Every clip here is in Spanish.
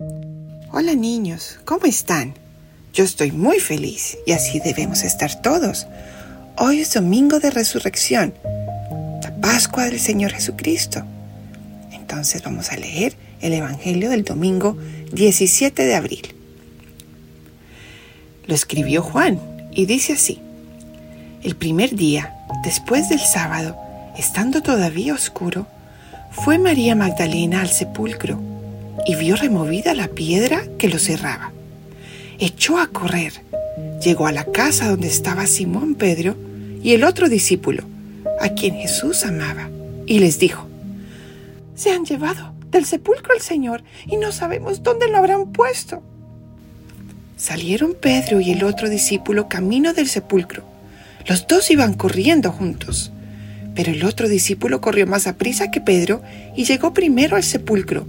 Hola niños, ¿cómo están? Yo estoy muy feliz y así debemos estar todos. Hoy es domingo de resurrección, la Pascua del Señor Jesucristo. Entonces vamos a leer el Evangelio del domingo 17 de abril. Lo escribió Juan y dice así. El primer día, después del sábado, estando todavía oscuro, fue María Magdalena al sepulcro y vio removida la piedra que lo cerraba. Echó a correr, llegó a la casa donde estaba Simón Pedro y el otro discípulo, a quien Jesús amaba, y les dijo, Se han llevado del sepulcro al Señor y no sabemos dónde lo habrán puesto. Salieron Pedro y el otro discípulo camino del sepulcro. Los dos iban corriendo juntos. Pero el otro discípulo corrió más a prisa que Pedro y llegó primero al sepulcro,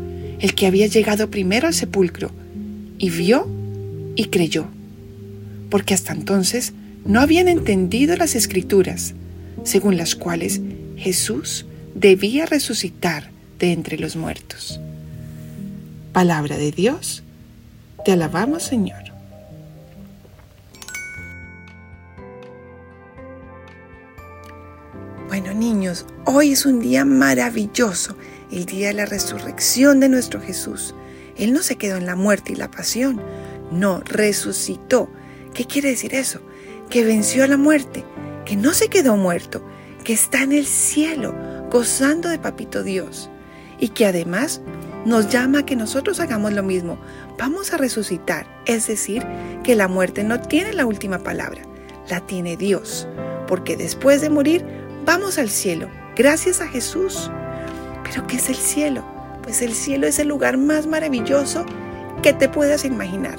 el que había llegado primero al sepulcro, y vio y creyó, porque hasta entonces no habían entendido las escrituras, según las cuales Jesús debía resucitar de entre los muertos. Palabra de Dios, te alabamos Señor. Bueno niños, hoy es un día maravilloso, el día de la resurrección de nuestro Jesús. Él no se quedó en la muerte y la pasión, no, resucitó. ¿Qué quiere decir eso? Que venció a la muerte, que no se quedó muerto, que está en el cielo, gozando de Papito Dios, y que además nos llama a que nosotros hagamos lo mismo. Vamos a resucitar, es decir, que la muerte no tiene la última palabra, la tiene Dios, porque después de morir Vamos al cielo, gracias a Jesús. ¿Pero qué es el cielo? Pues el cielo es el lugar más maravilloso que te puedas imaginar.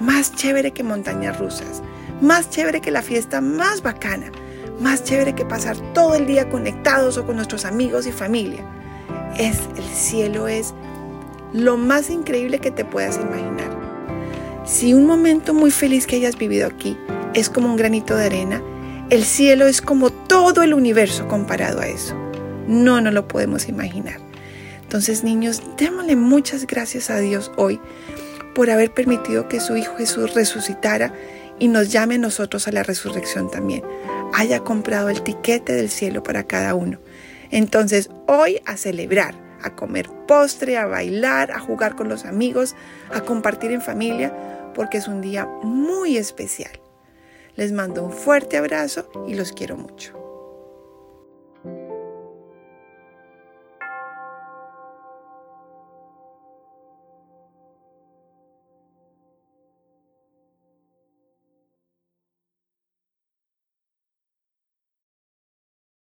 Más chévere que montañas rusas, más chévere que la fiesta más bacana, más chévere que pasar todo el día conectados o con nuestros amigos y familia. Es el cielo es lo más increíble que te puedas imaginar. Si un momento muy feliz que hayas vivido aquí es como un granito de arena, el cielo es como todo el universo comparado a eso. No nos lo podemos imaginar. Entonces, niños, démosle muchas gracias a Dios hoy por haber permitido que su Hijo Jesús resucitara y nos llame a nosotros a la resurrección también. Haya comprado el tiquete del cielo para cada uno. Entonces, hoy a celebrar, a comer postre, a bailar, a jugar con los amigos, a compartir en familia, porque es un día muy especial. Les mando un fuerte abrazo y los quiero mucho.